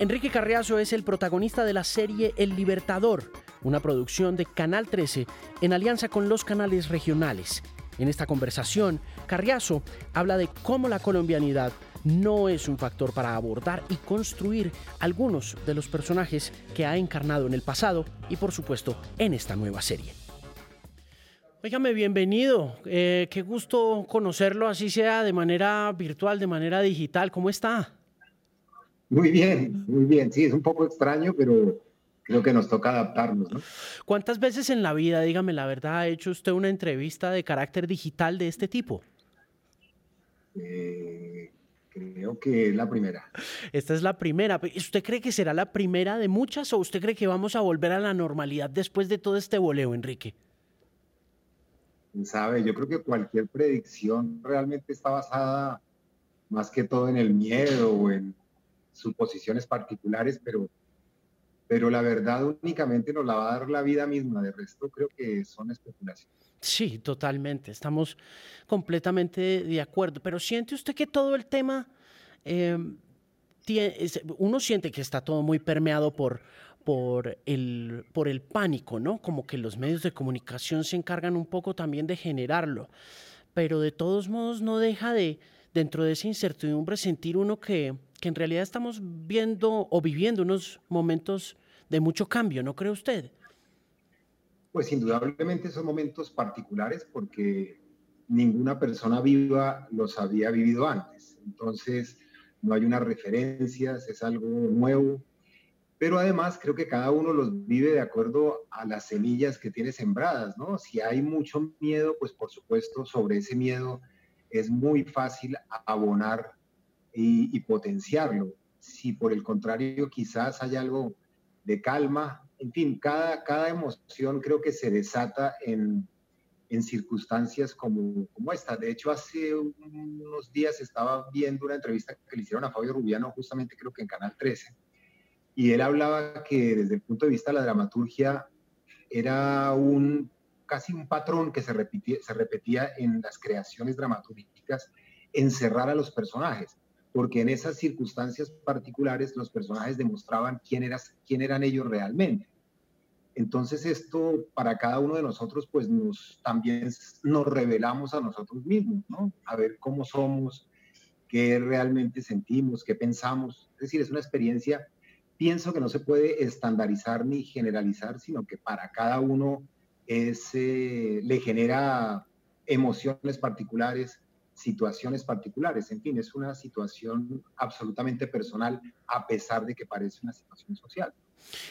Enrique Carriazo es el protagonista de la serie El Libertador, una producción de Canal 13 en alianza con los canales regionales. En esta conversación, Carriazo habla de cómo la colombianidad no es un factor para abordar y construir algunos de los personajes que ha encarnado en el pasado y por supuesto en esta nueva serie. Óigame, bienvenido. Eh, qué gusto conocerlo, así sea de manera virtual, de manera digital. ¿Cómo está? Muy bien, muy bien. Sí, es un poco extraño, pero creo que nos toca adaptarnos, ¿no? ¿Cuántas veces en la vida, dígame la verdad, ha hecho usted una entrevista de carácter digital de este tipo? Eh, creo que es la primera. Esta es la primera. ¿Usted cree que será la primera de muchas o usted cree que vamos a volver a la normalidad después de todo este voleo, Enrique? Sabe, yo creo que cualquier predicción realmente está basada más que todo en el miedo o en suposiciones particulares, pero, pero la verdad únicamente nos la va a dar la vida misma. De resto, creo que son especulaciones. Sí, totalmente. Estamos completamente de acuerdo. Pero siente usted que todo el tema, eh, uno siente que está todo muy permeado por, por el, por el pánico, ¿no? Como que los medios de comunicación se encargan un poco también de generarlo. Pero de todos modos no deja de, dentro de esa incertidumbre, sentir uno que, que en realidad estamos viendo o viviendo unos momentos de mucho cambio, ¿no cree usted? Pues indudablemente son momentos particulares porque ninguna persona viva los había vivido antes. Entonces, no hay unas referencias, es algo nuevo, pero además creo que cada uno los vive de acuerdo a las semillas que tiene sembradas, ¿no? Si hay mucho miedo, pues por supuesto sobre ese miedo es muy fácil abonar y, potenciarlo. Si por el contrario quizás hay algo de calma, en fin, cada, cada emoción creo que se desata en, en circunstancias como, como esta. De hecho, hace unos días estaba viendo una entrevista que le hicieron a Fabio Rubiano, justamente creo que en Canal 13, y él hablaba que desde el punto de vista de la dramaturgia era un casi un patrón que se repetía, se repetía en las creaciones dramatúrgicas, encerrar a los personajes porque en esas circunstancias particulares los personajes demostraban quién, eras, quién eran ellos realmente. Entonces esto para cada uno de nosotros pues nos también nos revelamos a nosotros mismos, ¿no? A ver cómo somos, qué realmente sentimos, qué pensamos. Es decir, es una experiencia, pienso que no se puede estandarizar ni generalizar, sino que para cada uno eh, le genera emociones particulares, situaciones particulares. En fin, es una situación absolutamente personal, a pesar de que parece una situación social.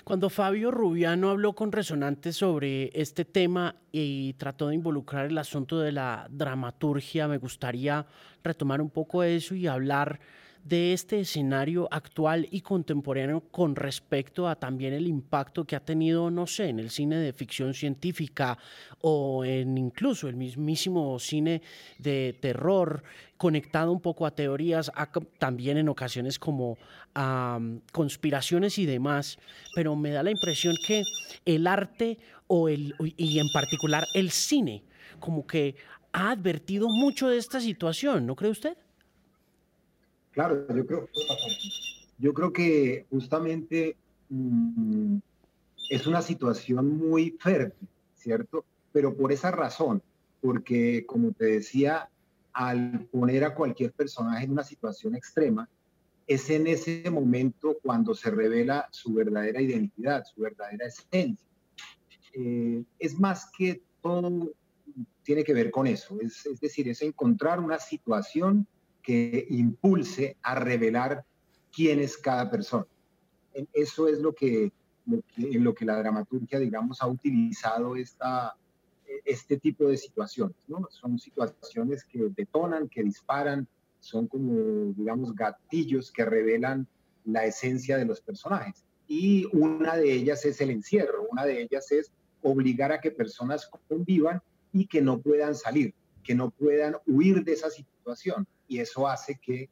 Cuando Fabio Rubiano habló con Resonantes sobre este tema y trató de involucrar el asunto de la dramaturgia, me gustaría retomar un poco eso y hablar de este escenario actual y contemporáneo con respecto a también el impacto que ha tenido, no sé, en el cine de ficción científica o en incluso el mismísimo cine de terror, conectado un poco a teorías, también en ocasiones como a conspiraciones y demás, pero me da la impresión que el arte o el, y en particular el cine, como que ha advertido mucho de esta situación, ¿no cree usted? Claro, yo creo, yo creo que justamente mm, es una situación muy fértil, ¿cierto? Pero por esa razón, porque como te decía, al poner a cualquier personaje en una situación extrema, es en ese momento cuando se revela su verdadera identidad, su verdadera esencia. Eh, es más que todo tiene que ver con eso, es, es decir, es encontrar una situación que impulse a revelar quién es cada persona. Eso es lo que, en lo que la dramaturgia, digamos, ha utilizado esta, este tipo de situaciones. ¿no? Son situaciones que detonan, que disparan, son como, digamos, gatillos que revelan la esencia de los personajes. Y una de ellas es el encierro, una de ellas es obligar a que personas convivan y que no puedan salir, que no puedan huir de esa situación y eso hace que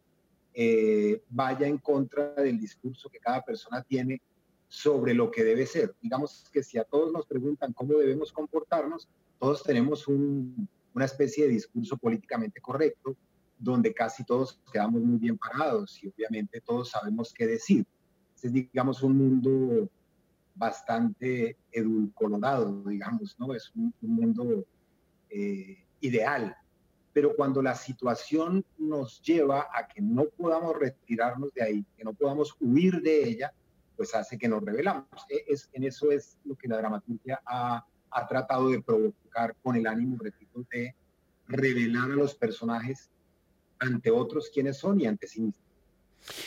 eh, vaya en contra del discurso que cada persona tiene sobre lo que debe ser. Digamos que si a todos nos preguntan cómo debemos comportarnos, todos tenemos una especie de discurso políticamente correcto, donde casi todos quedamos muy bien parados y obviamente todos sabemos qué decir. es, digamos, un mundo bastante edulcorado, digamos, ¿no? Es un, mundo eh, ideal. Pero cuando la situación nos lleva a que no podamos retirarnos de ahí, que no podamos huir de ella, pues hace que nos revelamos. E, es, en eso es lo que la dramaturgia ha, ha tratado de provocar con el ánimo, repito, de revelar a los personajes ante otros quiénes son y ante sí mismos.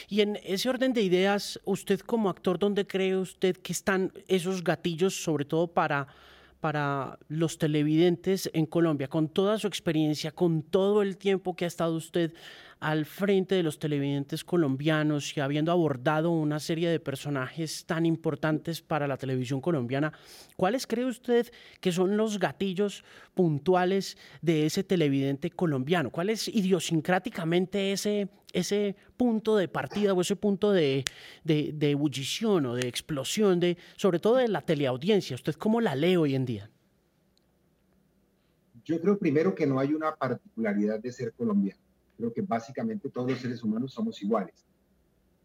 Y en ese orden de ideas, usted como actor, ¿dónde cree usted que están esos gatillos, sobre todo para, para los televidentes en Colombia, con toda su experiencia, con todo el tiempo que ha estado usted al frente de los televidentes colombianos y habiendo abordado una serie de personajes tan importantes para la televisión colombiana, ¿cuáles cree usted que son los gatillos puntuales de ese televidente colombiano? ¿Cuál es idiosincráticamente ese, ese punto de partida o ese punto de, de, de ebullición o de explosión, de, sobre todo de la teleaudiencia? ¿Usted cómo la lee hoy en día? Yo creo primero que no hay una particularidad de ser colombiano Creo que básicamente todos los seres humanos somos iguales.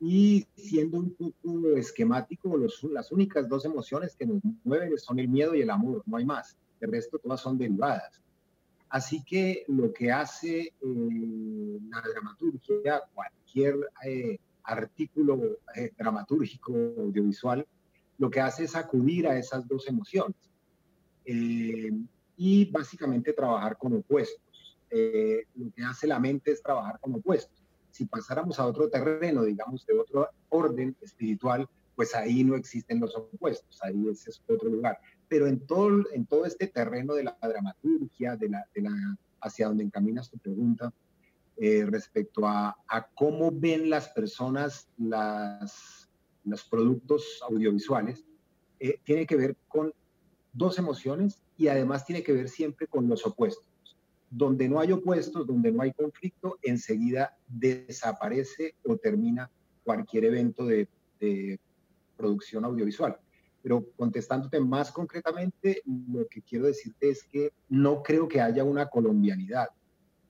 Y siendo un poco esquemático, los, las únicas dos emociones que nos mueven son el miedo y el amor, no hay más. El resto todas son derivadas. Así que lo que hace eh, la dramaturgia, cualquier eh, artículo eh, dramatúrgico audiovisual, lo que hace es acudir a esas dos emociones y básicamente trabajar con opuestos. Eh, lo que hace la mente es trabajar con opuestos. Si pasáramos a otro terreno, digamos, de otro orden espiritual, pues ahí no existen los opuestos, ahí ese es otro lugar. Pero en todo, en todo este terreno de la dramaturgia, de la, hacia donde encaminas tu pregunta, eh, respecto a, a, cómo ven las personas las, los productos audiovisuales, eh, tiene que ver con dos emociones y además tiene que ver siempre con los opuestos. Donde no hay opuestos, donde no hay conflicto, enseguida desaparece o termina cualquier evento de, producción audiovisual. Pero contestándote más concretamente, lo que quiero decirte es que no creo que haya una colombianidad.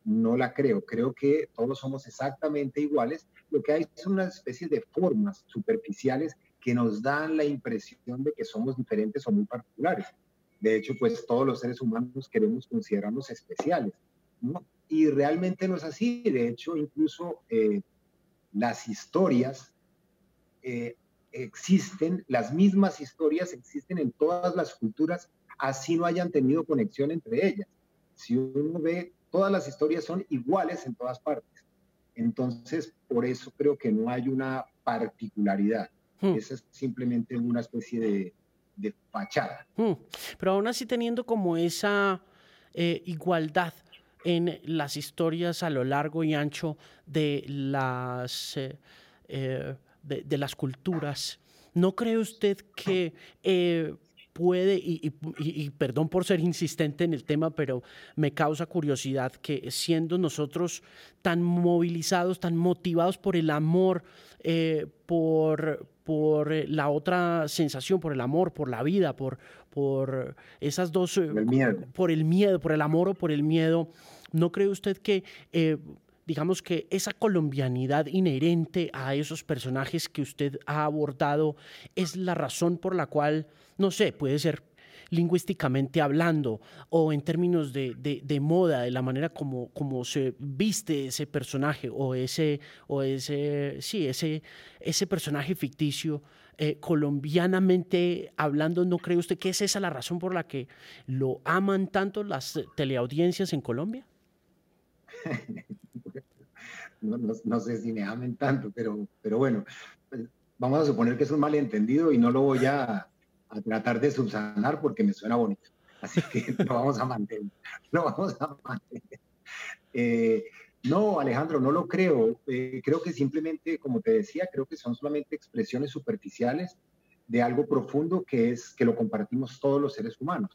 No la creo. Creo que todos somos exactamente iguales. Lo que hay son unas especies de formas superficiales que nos dan la impresión de que somos diferentes o muy particulares. De hecho, pues todos los seres humanos queremos considerarnos especiales, ¿no? Y realmente no es así. De hecho, incluso eh, las historias eh, existen, las mismas historias existen en todas las culturas, así no hayan tenido conexión entre ellas. Si uno ve, todas las historias son iguales en todas partes. Entonces, por eso creo que no hay una particularidad. Hmm. Esa es simplemente una especie de, de fachada. Hmm. Pero aún así teniendo como esa eh, igualdad en las historias a lo largo y ancho de las, eh, eh, de, las culturas, ¿no cree usted que puede, y, perdón por ser insistente en el tema, pero me causa curiosidad que siendo nosotros tan movilizados, tan motivados por el amor, eh, por, por eh, la otra sensación, por el amor, por la vida, por, por esas dos... Eh, el miedo. Por el miedo, por el amor o por el miedo, ¿no cree usted que digamos que esa colombianidad inherente a esos personajes que usted ha abordado es la razón por la cual, no sé, puede ser lingüísticamente hablando o en términos de, de, moda, de la manera como, como, se viste ese personaje o ese, o ese, sí, ese, ese personaje ficticio, eh, colombianamente hablando, ¿no cree usted que es esa la razón por la que lo aman tanto las teleaudiencias en Colombia? no, sé si me amen tanto, pero, pero bueno, pues, vamos a suponer que es un malentendido y no lo voy a, tratar de subsanar porque me suena bonito. Así que lo vamos a mantener. Lo vamos a mantener. Eh, no, Alejandro, no lo creo. Eh, creo que simplemente, como te decía, creo que son solamente expresiones superficiales de algo profundo que es que lo compartimos todos los seres humanos.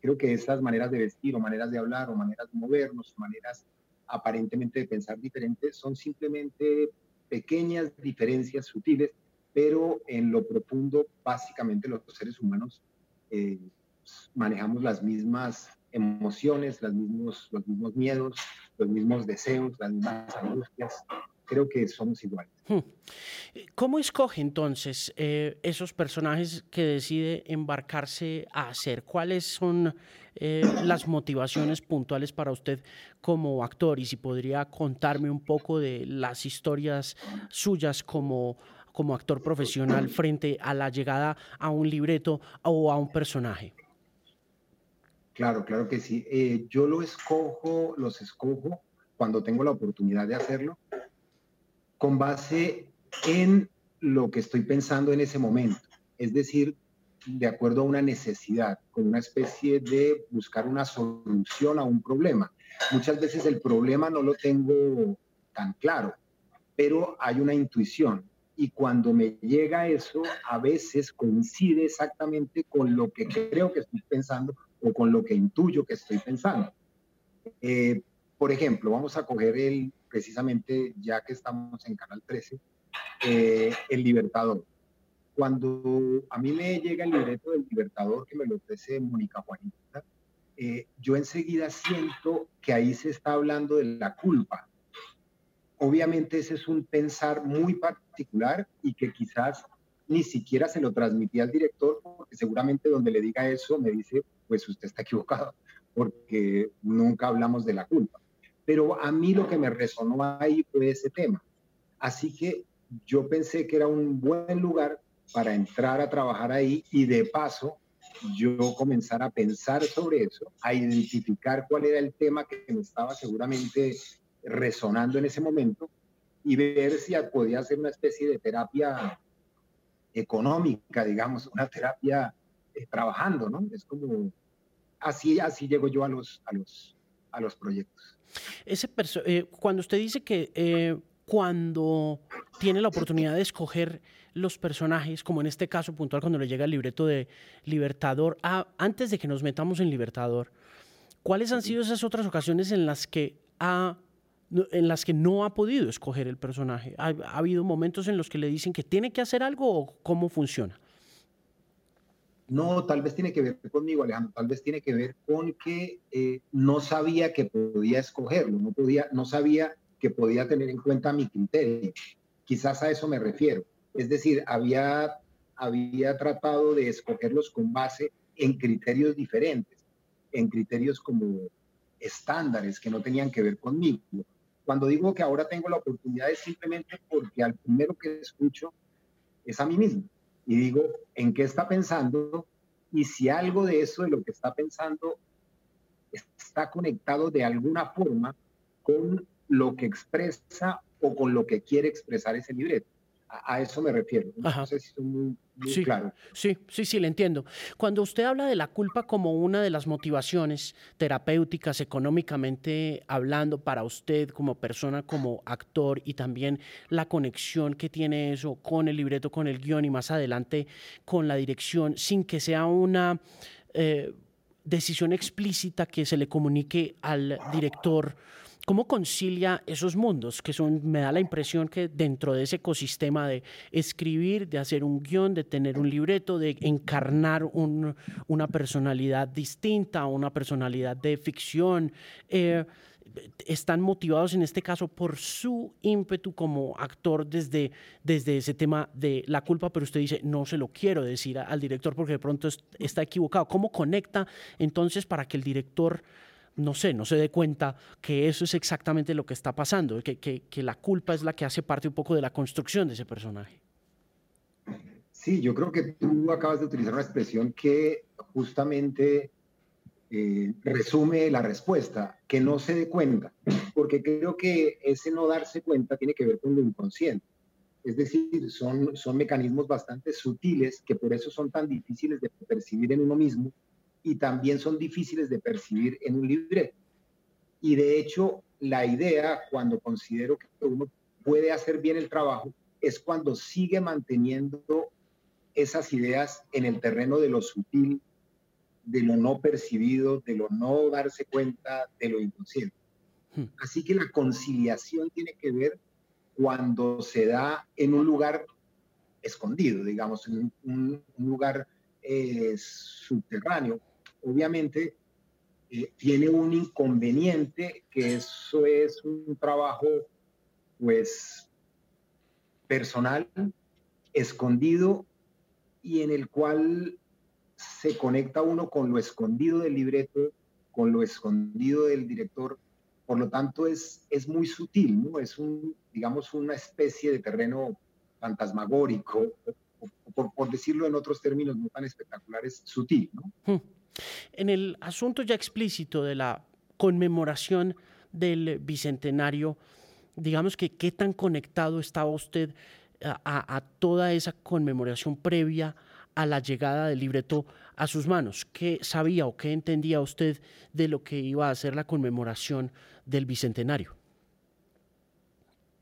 Creo que esas maneras de vestir o maneras de hablar o maneras de movernos, maneras aparentemente de pensar diferentes, son simplemente pequeñas diferencias sutiles, pero en lo profundo, básicamente los seres humanos eh, manejamos las mismas emociones, las mismos, los mismos miedos, los mismos deseos, las mismas angustias. Creo que somos iguales. Hmm. ¿Cómo escoge entonces eh, esos personajes que decide embarcarse a hacer? ¿Cuáles son eh, las motivaciones puntuales para usted como actor? Y si podría contarme un poco de las historias suyas como, como actor profesional frente a la llegada a un libreto o a un personaje. Claro, claro que sí. Eh, yo lo escojo, los escojo cuando tengo la oportunidad de hacerlo, con base en lo que estoy pensando en ese momento. Es decir, de acuerdo a una necesidad, con una especie de buscar una solución a un problema. Muchas veces el problema no lo tengo tan claro, pero hay una intuición. Y cuando me llega eso, a veces coincide exactamente con lo que creo que estoy pensando o con lo que intuyo que estoy pensando. Eh, por ejemplo, vamos a coger el, precisamente ya que estamos en Canal 13, eh, El Libertador. Cuando a mí me llega el libreto del Libertador que me lo ofrece Mónica Juanita, eh, yo enseguida siento que ahí se está hablando de la culpa. Obviamente ese es un pensar muy particular y que quizás ni siquiera se lo transmití al director, porque seguramente donde le diga eso me dice, pues usted está equivocado, porque nunca hablamos de la culpa. Pero a mí lo que me resonó ahí fue ese tema. Así que yo pensé que era un buen lugar para entrar a trabajar ahí y de paso yo comenzar a pensar sobre eso, a identificar cuál era el tema que me estaba seguramente resonando en ese momento y ver si podía hacer una especie de terapia económica, digamos, una terapia eh, trabajando, ¿no? Es como así, así llego yo a los, a los, a los proyectos. Ese eh, cuando usted dice que eh, cuando tiene la oportunidad de escoger los personajes, como en este caso puntual cuando le llega el libreto de Libertador, ah, antes de que nos metamos en Libertador, ¿cuáles han sido esas otras ocasiones en las que ha en las que no ha podido escoger el personaje? ¿Ha, habido momentos en los que le dicen que tiene que hacer algo o cómo funciona? No, tal vez tiene que ver conmigo, Alejandro, tal vez tiene que ver con que eh, no sabía que podía escogerlo, no, podía, no sabía que podía tener en cuenta mi criterio. Quizás a eso me refiero. Es decir, había, había tratado de escogerlos con base en criterios diferentes, en criterios como estándares que no tenían que ver conmigo. Cuando digo que ahora tengo la oportunidad es simplemente porque al primero que escucho es a mí mismo y digo, ¿en qué está pensando? Y si algo de eso, de lo que está pensando, está conectado de alguna forma con lo que expresa o con lo que quiere expresar ese libreto. A, eso me refiero. No sé si estoy muy, sí, claro. Sí, sí, sí, le entiendo. Cuando usted habla de la culpa como una de las motivaciones terapéuticas, económicamente hablando, para usted como persona, como actor, y también la conexión que tiene eso con el libreto, con el guion y más adelante con la dirección, sin que sea una... Eh, decisión explícita que se le comunique al director ¿Cómo concilia esos mundos? Que son, me da la impresión que dentro de ese ecosistema de escribir, de hacer un guion, de tener un libreto, de encarnar una personalidad distinta, una personalidad de ficción, eh, están motivados en este caso por su ímpetu como actor desde, desde ese tema de la culpa, pero usted dice, no se lo quiero decir al director porque de pronto está equivocado. ¿Cómo conecta entonces para que el director no sé, no se dé cuenta que eso es exactamente lo que está pasando, que, que, la culpa es la que hace parte un poco de la construcción de ese personaje. Sí, yo creo que tú acabas de utilizar una expresión que justamente eh, resume la respuesta, que no se dé cuenta, porque creo que ese no darse cuenta tiene que ver con lo inconsciente. Es decir, son, son mecanismos bastante sutiles que por eso son tan difíciles de percibir en uno mismo y también son difíciles de percibir en un libreto. Y de hecho, la idea, cuando considero que uno puede hacer bien el trabajo, es cuando sigue manteniendo esas ideas en el terreno de lo sutil, de lo no percibido, de lo no darse cuenta, de lo inconsciente. Hmm. Así que la conciliación tiene que ver cuando se da en un lugar escondido, digamos, en un, lugar eh, subterráneo, obviamente eh, tiene un inconveniente, que eso es un trabajo pues personal, escondido y en el cual se conecta uno con lo escondido del libreto, con lo escondido del director. Por lo tanto, es, es muy sutil, ¿no? Es un, digamos, una especie de terreno fantasmagórico, por, decirlo en otros términos no tan espectaculares, sutil. Hmm. En el asunto ya explícito de la conmemoración del bicentenario, digamos que qué tan conectado estaba usted a, a, toda esa conmemoración previa a la llegada del libreto a sus manos. ¿Qué sabía o qué entendía usted de lo que iba a ser la conmemoración del bicentenario?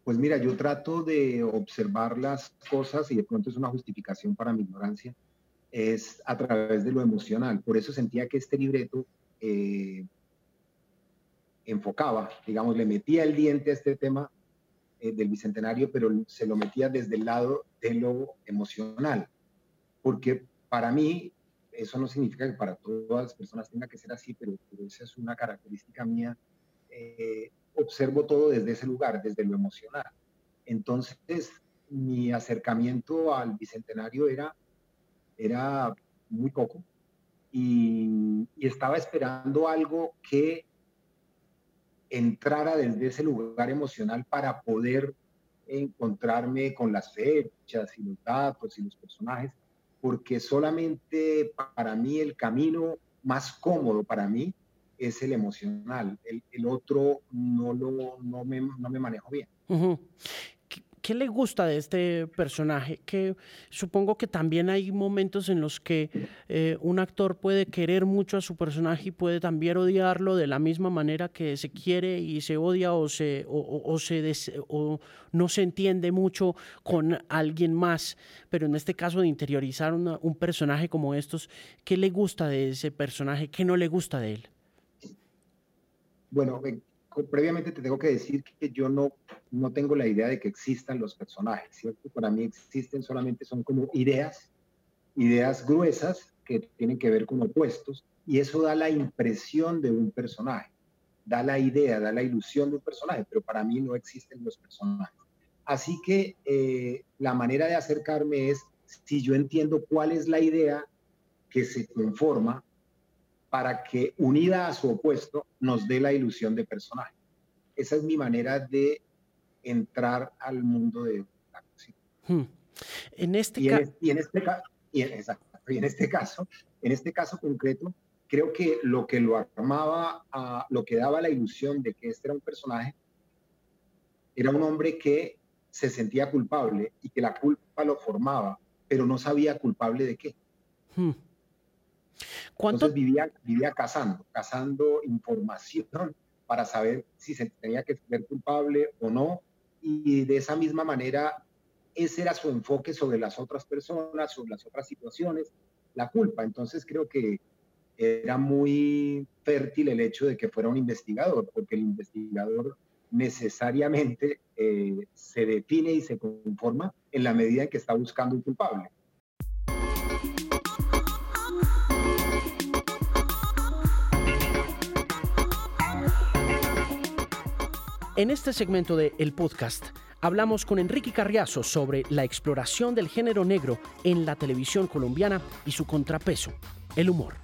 Pues mira, yo trato de observar las cosas y de pronto es una justificación para mi ignorancia, es a través de lo emocional. Por eso sentía que este libreto eh, enfocaba, digamos, le metía el diente a este tema eh, del bicentenario, pero se lo metía desde el lado de lo emocional. Porque para mí, eso no significa que para todas las personas tenga que ser así, pero, esa es una característica mía. Eh, observo todo desde ese lugar, desde lo emocional. Entonces, mi acercamiento al bicentenario era, era muy poco y, estaba esperando algo que entrara desde ese lugar emocional para poder encontrarme con las fechas y los datos y los personajes, porque solamente para mí el camino más cómodo para mí es el emocional. El, el otro no, lo, no, me, no me manejo bien. ¿Qué, le gusta de este personaje? Que supongo que también hay momentos en los que eh, un actor puede querer mucho a su personaje y puede también odiarlo de la misma manera que se quiere y se odia o, se, o, se no se entiende mucho con alguien más. Pero en este caso de interiorizar un personaje como estos, ¿qué le gusta de ese personaje? ¿Qué no le gusta de él? Bueno, eh, previamente te tengo que decir que yo no, no tengo la idea de que existan los personajes, ¿cierto? Para mí existen solamente, son como ideas, ideas gruesas que tienen que ver con opuestos, y eso da la impresión de un personaje, da la idea, da la ilusión de un personaje, pero para mí no existen los personajes. Así que eh, la manera de acercarme es si yo entiendo cuál es la idea que se conforma para que unida a su opuesto nos dé la ilusión de personaje. Esa es mi manera de entrar al mundo de la cocina. Hmm. En este, caso... y en este, y en este caso, en este caso concreto, creo que lo que lo armaba, a, lo que daba la ilusión de que este era un personaje, era un hombre que se sentía culpable y que la culpa lo formaba, pero no sabía culpable de qué. Hmm. Entonces vivía, vivía cazando, cazando información para saber si se tenía que ser culpable o no. Y de esa misma manera, ese era su enfoque sobre las otras personas, sobre las otras situaciones, la culpa. Entonces creo que era muy fértil el hecho de que fuera un investigador, porque el investigador necesariamente eh, se define y se conforma en la medida en que está buscando un culpable. En este segmento de El Podcast hablamos con Enrique Carriazo sobre la exploración del género negro en la televisión colombiana y su contrapeso, el humor.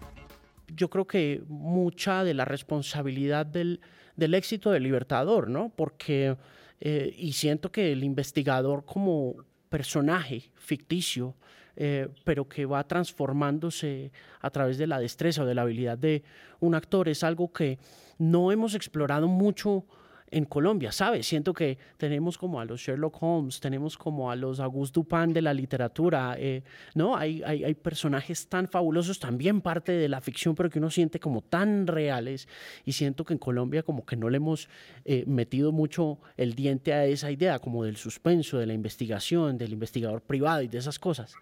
Yo creo que mucha de la responsabilidad del, éxito del Libertador, ¿no? Porque, eh, y siento que el investigador como personaje ficticio, eh, pero que va transformándose a través de la destreza o de la habilidad de un actor, es algo que no hemos explorado mucho en Colombia, ¿sabes? Siento que tenemos como a los Sherlock Holmes, tenemos como a los Auguste Dupin de la literatura, eh, ¿no? Hay, hay, personajes tan fabulosos, también parte de la ficción, pero que uno siente como tan reales y siento que en Colombia como que no le hemos eh, metido mucho el diente a esa idea, como del suspenso, de la investigación, del investigador privado y de esas cosas.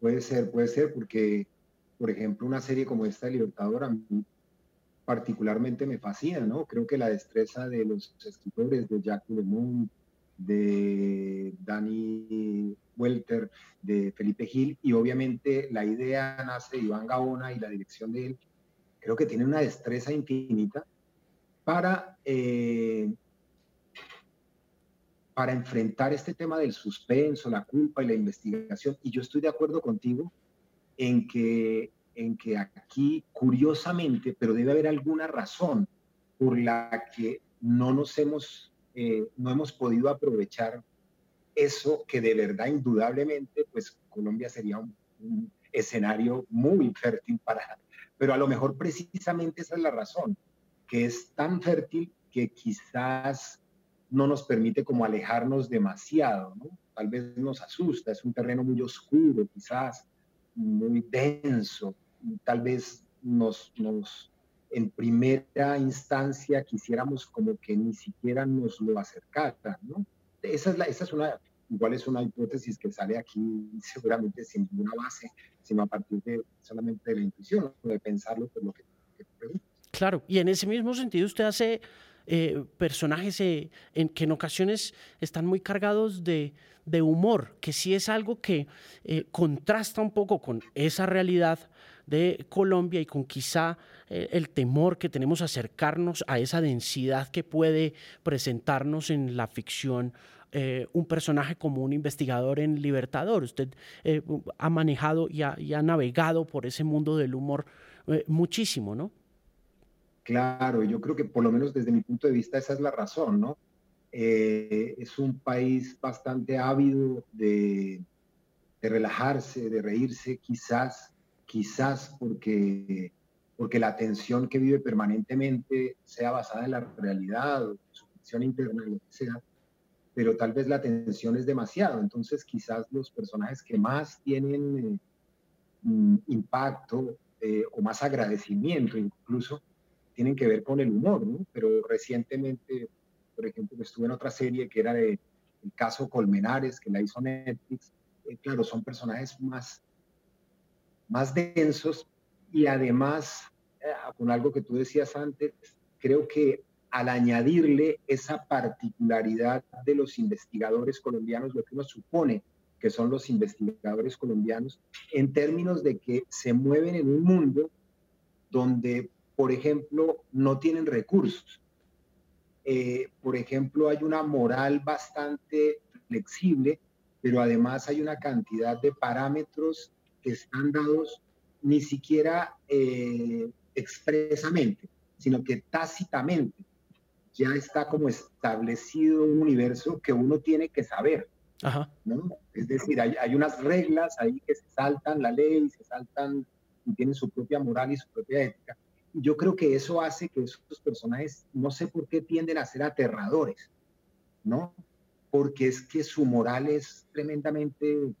Puede ser, puede ser, porque, por ejemplo, una serie como esta, Libertador, a mí particularmente me fascina, ¿no? Creo que la destreza de los escritores, de Jacques Lemont, de Danny Welter, de Felipe Gil, y obviamente la idea nace de Iván Gaona y la dirección de él, creo que tiene una destreza infinita para eh, para enfrentar este tema del suspenso, la culpa y la investigación. Y yo estoy de acuerdo contigo en que, en que aquí, curiosamente, pero debe haber alguna razón por la que no nos hemos, eh, no hemos podido aprovechar eso que de verdad, indudablemente, pues Colombia sería un, un escenario muy fértil para, pero a lo mejor precisamente esa es la razón, que es tan fértil que quizás no nos permite como alejarnos demasiado, ¿no? Tal vez nos asusta, es un terreno muy oscuro, quizás muy denso, tal vez nos, nos en primera instancia quisiéramos como que ni siquiera nos lo acercara, ¿no? Esa es, la, esa es una, igual es una hipótesis que sale aquí seguramente sin ninguna base, sino a partir de solamente de la intuición, de pensarlo por lo que, que Claro, y en ese mismo sentido usted hace eh, personajes eh, en, que en ocasiones están muy cargados de, de humor, que sí es algo que eh, contrasta un poco con esa realidad de Colombia y con quizá el temor que tenemos acercarnos a esa densidad que puede presentarnos en la ficción un personaje como un investigador en Libertador. Usted ha manejado y ha, navegado por ese mundo del humor muchísimo, ¿no? Claro, yo creo que por lo menos desde mi punto de vista esa es la razón, ¿no? Eh, es un país bastante ávido de, relajarse, de reírse, quizás, quizás porque, porque la tensión que vive permanentemente sea basada en la realidad o su ficción interna, lo que sea, pero tal vez la tensión es demasiado, entonces quizás los personajes que más tienen eh, mm, impacto eh, o más agradecimiento incluso, tienen que ver con el humor, ¿no? Pero recientemente, por ejemplo, estuve en otra serie que era de el caso Colmenares, que la hizo Netflix. Eh, claro, son personajes más, más densos y además, eh, con algo que tú decías antes, creo que al añadirle esa particularidad de los investigadores colombianos, lo que uno supone que son los investigadores colombianos, en términos de que se mueven en un mundo donde por ejemplo, no tienen recursos. Eh, por ejemplo, hay una moral bastante flexible, pero además hay una cantidad de parámetros que están dados ni siquiera eh, expresamente, sino que tácitamente ya está como establecido un universo que uno tiene que saber. Es decir, hay, hay, unas reglas ahí que se saltan la ley, se saltan y tienen su propia moral y su propia ética yo creo que eso hace que esos personajes, no sé por qué tienden a ser aterradores, ¿no? Porque es que su moral es tremendamente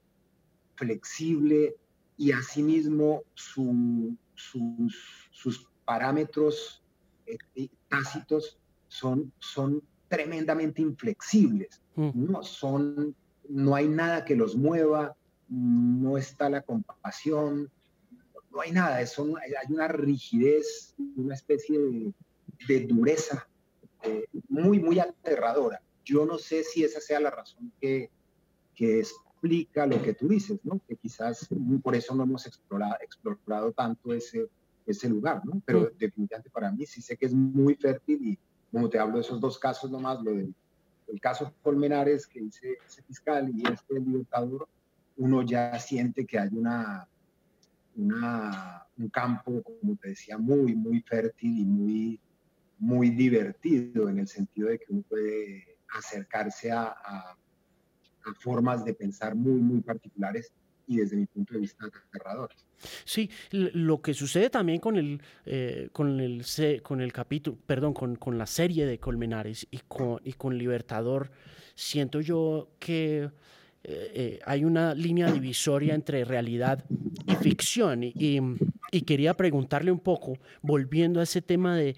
flexible y asimismo su, sus, parámetros eh, tácitos son, son tremendamente inflexibles, mm. ¿no? Son, no hay nada que los mueva, no está la compasión, no hay nada, eso, hay una rigidez, una especie de, dureza eh, muy, muy aterradora. Yo no sé si esa sea la razón que, que explica lo que tú dices, ¿no? Que quizás por eso no hemos explorado, explorado tanto ese, ese lugar, ¿no? Pero mm. definitivamente para mí sí sé que es muy fértil y como te hablo de esos dos casos nomás, lo del el caso Colmenares que dice ese fiscal y este libertador, uno ya siente que hay una un campo, como te decía, muy, muy fértil y muy, muy divertido en el sentido de que uno puede acercarse a, a, formas de pensar muy, muy particulares y desde mi punto de vista aterradores. Sí, lo que sucede también con el, eh, con el, con el capítulo, perdón, con, con, la serie de Colmenares y con, y con Libertador, siento yo que eh, eh, hay una línea divisoria entre realidad y ficción. Y, quería preguntarle un poco, volviendo a ese tema de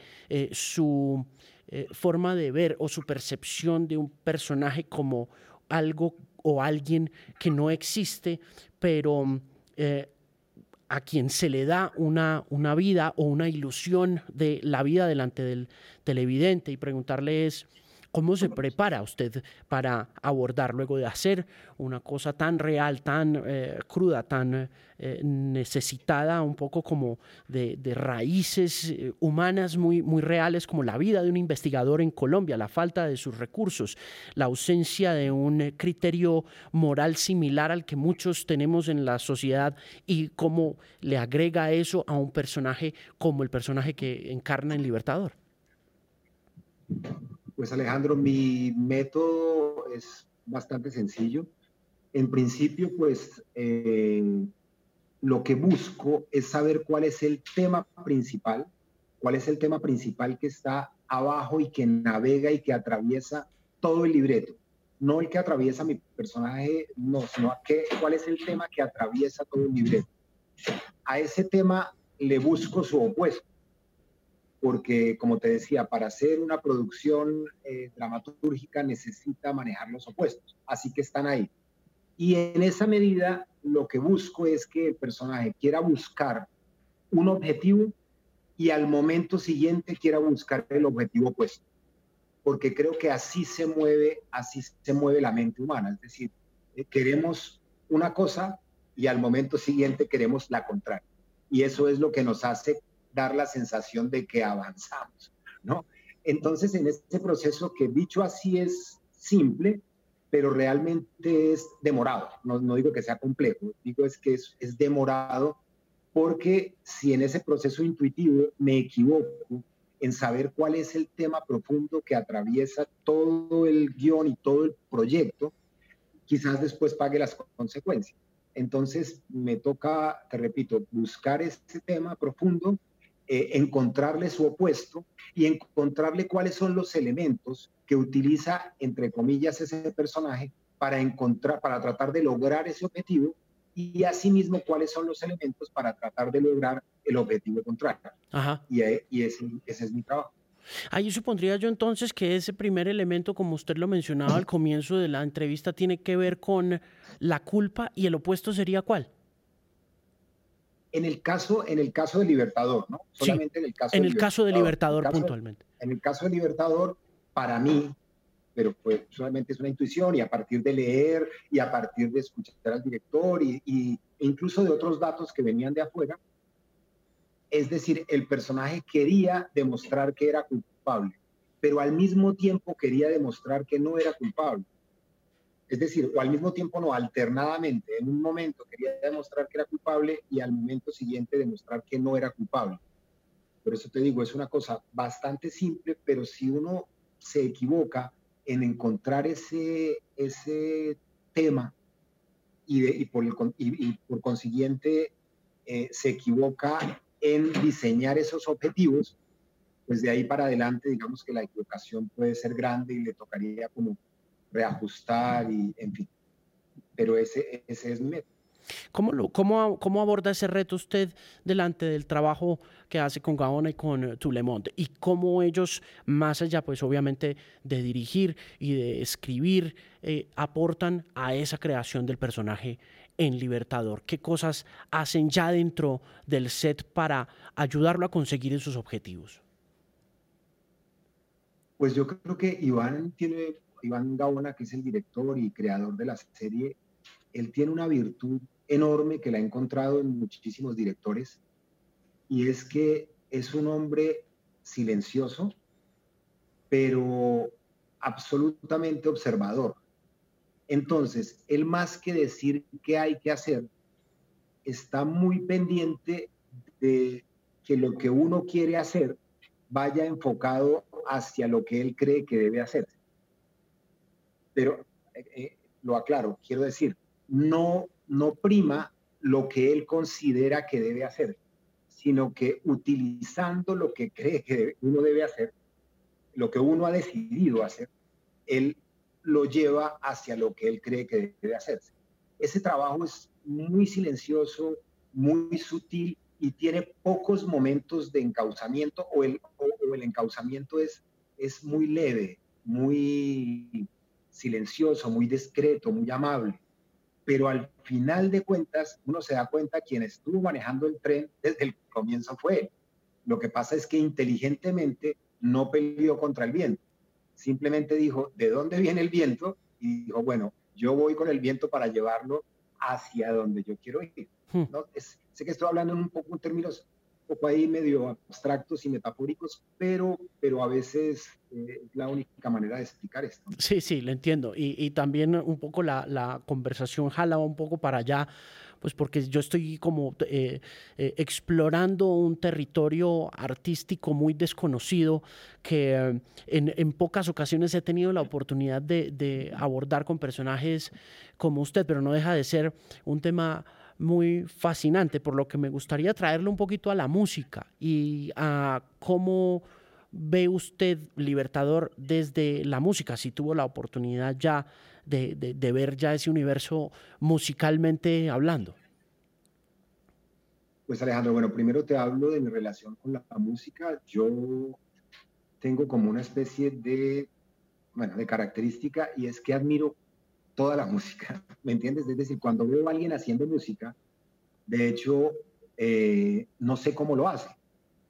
su forma de ver o su percepción de un personaje como algo o alguien que no existe, pero a quien se le da una, una vida o una ilusión de la vida delante del televidente y preguntarle es, ¿Cómo se prepara usted para abordar luego de hacer una cosa tan real, tan eh, cruda, tan eh, necesitada, un poco como de, raíces eh, humanas muy, muy reales, como la vida de un investigador en Colombia, la falta de sus recursos, la ausencia de un criterio moral similar al que muchos tenemos en la sociedad y cómo le agrega eso a un personaje como el personaje que encarna en Libertador? Pues Alejandro, mi método es bastante sencillo. En principio, pues eh, lo que busco es saber cuál es el tema principal, cuál es el tema principal que está abajo y que navega y que atraviesa todo el libreto. No el que atraviesa mi personaje, no, sino cuál es el tema que atraviesa todo el libreto. A ese tema le busco su opuesto porque, como te decía, para hacer una producción eh, dramatúrgica necesita manejar los opuestos, así que están ahí. Y en esa medida, lo que busco es que el personaje quiera buscar un objetivo y al momento siguiente quiera buscar el objetivo opuesto, porque creo que así se mueve, así se mueve la mente humana, es decir, eh, queremos una cosa y al momento siguiente queremos la contraria. Y eso es lo que nos hace dar la sensación de que avanzamos, ¿no? Entonces, en este proceso que dicho así es simple, pero realmente es demorado. No, no digo que sea complejo, digo es que es, es demorado porque si en ese proceso intuitivo me equivoco en saber cuál es el tema profundo que atraviesa todo el guion y todo el proyecto, quizás después pague las consecuencias. Entonces me toca, te repito, buscar ese tema profundo eh, encontrarle su opuesto y encontrarle cuáles son los elementos que utiliza, entre comillas, ese personaje para encontrar, para tratar de lograr ese objetivo y asimismo cuáles son los elementos para tratar de lograr el objetivo contrario. Ajá. Y, y ese, ese es mi trabajo. Ahí supondría yo entonces que ese primer elemento, como usted lo mencionaba al comienzo de la entrevista, tiene que ver con la culpa y el opuesto sería cuál? En el caso, en el caso de Libertador, ¿no? Solamente en el caso. En el caso de Libertador puntualmente. En el caso de Libertador, para mí, pero pues solamente es una intuición y a partir de leer y a partir de escuchar al director y, y incluso de otros datos que venían de afuera, es decir, el personaje quería demostrar que era culpable, pero al mismo tiempo quería demostrar que no era culpable. Es decir, o al mismo tiempo no, alternadamente. En un momento quería demostrar que era culpable y al momento siguiente demostrar que no era culpable. Por eso te digo, es una cosa bastante simple, pero si uno se equivoca en encontrar ese, ese tema y, por, consiguiente eh, se equivoca en diseñar esos objetivos, pues de ahí para adelante digamos que la equivocación puede ser grande y le tocaría como reajustar y en fin. Pero ese, ese es mi método. ¿Cómo, lo, cómo, ¿Cómo aborda ese reto usted delante del trabajo que hace con Gaona y con eh, Tulemont? Y cómo ellos, más allá, pues obviamente, de dirigir y de escribir, eh, aportan a esa creación del personaje en Libertador? ¿Qué cosas hacen ya dentro del set para ayudarlo a conseguir esos objetivos? Pues yo creo que Iván tiene Iván Gaona, que es el director y creador de la serie, él tiene una virtud enorme que la ha encontrado en muchísimos directores y es que es un hombre silencioso, pero absolutamente observador. Entonces, él más que decir qué hay que hacer, está muy pendiente de que lo que uno quiere hacer vaya enfocado hacia lo que él cree que debe hacer pero eh, eh, lo aclaro, quiero decir, no, no prima lo que él considera que debe hacer, sino que utilizando lo que cree que uno debe hacer, lo que uno ha decidido hacer, él lo lleva hacia lo que él cree que debe hacerse. Ese trabajo es muy silencioso, muy sutil y tiene pocos momentos de encauzamiento o el, o el encauzamiento es, es muy leve, muy silencioso, muy discreto, muy amable. Pero al final de cuentas, uno se da cuenta quien estuvo manejando el tren desde el comienzo fue él. Lo que pasa es que inteligentemente no peleó contra el viento. simplemente dijo, ¿de dónde viene el viento? Y dijo, bueno, yo voy con el viento para llevarlo hacia donde yo quiero ir. Hmm. ¿no? sé que estoy hablando en un poco en términos poco ahí medio abstractos y metafóricos, pero, pero a veces eh, es la única manera de explicar esto. Sí, sí, lo entiendo. Y, y también un poco la, la, conversación jala un poco para allá, pues porque yo estoy como eh, eh, explorando un territorio artístico muy desconocido que en, en, pocas ocasiones he tenido la oportunidad de, de abordar con personajes como usted, pero no deja de ser un tema muy fascinante, por lo que me gustaría traerle un poquito a la música y a cómo ve usted Libertador desde la música, si tuvo la oportunidad ya de, de, ver ya ese universo musicalmente hablando. Pues Alejandro, bueno, primero te hablo de mi relación con la música. Yo tengo como una especie de, bueno, de característica y es que admiro toda la música, ¿me entiendes? Es decir, cuando veo a alguien haciendo música, de hecho, eh, no sé cómo lo hace.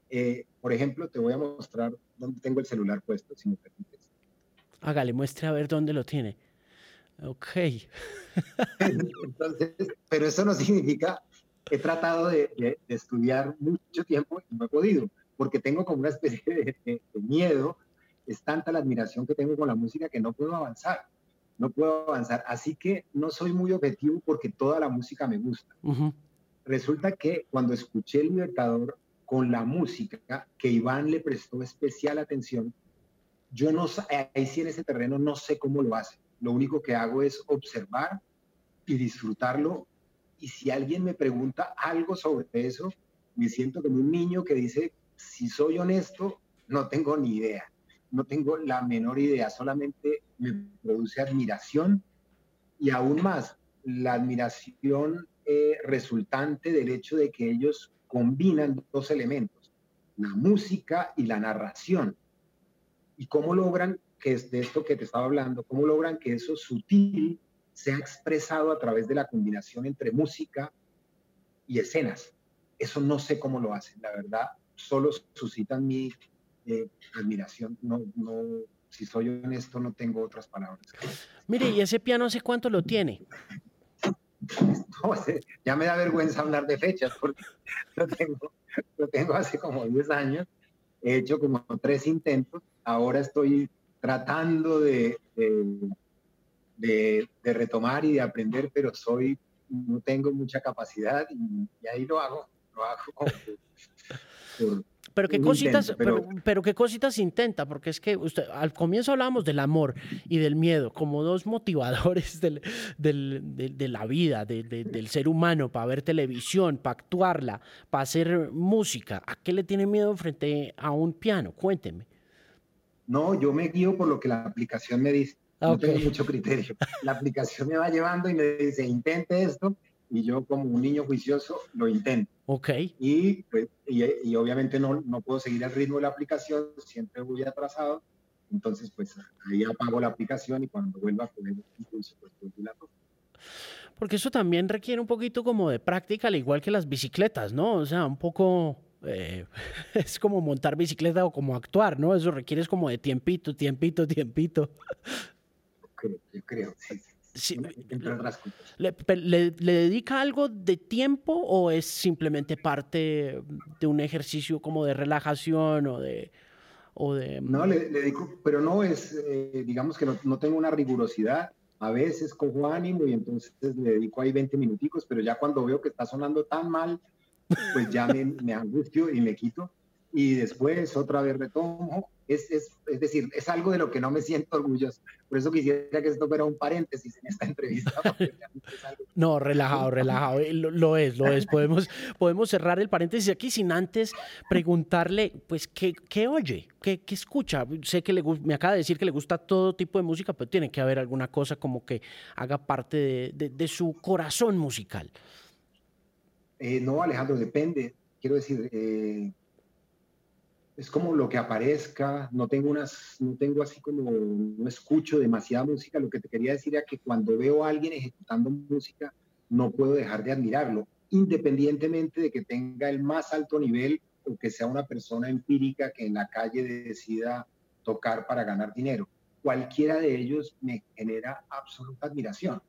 Eh, por ejemplo, te voy a mostrar dónde tengo el celular puesto, si me permites. Hágale, muestre a ver dónde lo tiene. Ok. Entonces, pero eso no significa, he tratado de, estudiar mucho tiempo y no he podido, porque tengo como una especie de miedo, es tanta la admiración que tengo con la música que no puedo avanzar no puedo avanzar. Así que no soy muy objetivo porque toda la música me gusta. Resulta que cuando escuché El Libertador con la música, que Iván le prestó especial atención, yo no ahí sí en ese terreno no sé cómo lo hace. Lo único que hago es observar y disfrutarlo. Y si alguien me pregunta algo sobre eso, me siento como un niño que dice, si soy honesto, no tengo ni idea no tengo la menor idea, solamente me produce admiración y aún más la admiración eh, resultante del hecho de que ellos combinan dos elementos, la música y la narración. ¿Y cómo logran que es de esto que te estaba hablando, cómo logran que eso sutil sea expresado a través de la combinación entre música y escenas? Eso no sé cómo lo hacen, la verdad, solo suscitan mi admiración. No, no, si soy honesto, no tengo otras palabras. Mire, ¿y ese piano hace cuánto lo tiene? ya me da vergüenza hablar de fechas porque lo tengo, lo tengo hace como 10 años. He hecho como tres intentos. Ahora estoy tratando de, de, de, retomar y de aprender, pero soy, no tengo mucha capacidad y, ahí lo hago. Lo hago por, pero qué cositas, pero... qué cositas intenta, porque es que usted, al comienzo hablábamos del amor y del miedo como dos motivadores del, de, la vida, del ser humano, para ver televisión, para actuarla, para hacer música. ¿A qué le tiene miedo frente a un piano? Cuénteme. No, yo me guío por lo que la aplicación me dice. No tengo mucho criterio. La aplicación me va llevando y me dice, intente esto, y yo como un niño juicioso lo intento. Ok. Y, pues, y, obviamente no, no puedo seguir el ritmo de la aplicación, siempre voy atrasado, entonces pues ahí apago la aplicación y cuando vuelva a poner impulso, pues la Porque eso también requiere un poquito como de práctica, al igual que las bicicletas, ¿no? O sea, un poco... Eh, es como montar bicicleta o como actuar, ¿no? Eso requiere como de tiempito, tiempito, tiempito. Creo, yo creo, sí. Le, dedica algo de tiempo o es simplemente parte de un ejercicio como de relajación o de... O de... No, le, dedico, pero no es, eh, digamos que no, tengo una rigurosidad. A veces cojo ánimo y entonces le dedico ahí 20 minuticos, pero ya cuando veo que está sonando tan mal, pues ya me, me angustio y me quito. Y después otra vez retomo es, es, es, decir, es algo de lo que no me siento orgulloso. Por eso quisiera que esto fuera un paréntesis en esta entrevista. no, relajado, relajado. Eh, lo, es, lo es. Podemos, podemos cerrar el paréntesis aquí sin antes preguntarle, pues, ¿qué, qué oye? ¿Qué, ¿Qué, escucha? Sé que le, me acaba de decir que le gusta todo tipo de música, pero tiene que haber alguna cosa como que haga parte de, de, su corazón musical. Eh, no, Alejandro, depende. Quiero decir, eh, es como lo que aparezca, no tengo unas, no tengo así como, no escucho demasiada música, lo que te quería decir es que cuando veo a alguien ejecutando música, no puedo dejar de admirarlo, independientemente de que tenga el más alto nivel o que sea una persona empírica que en la calle decida tocar para ganar dinero. cualquiera de ellos me genera absoluta admiración.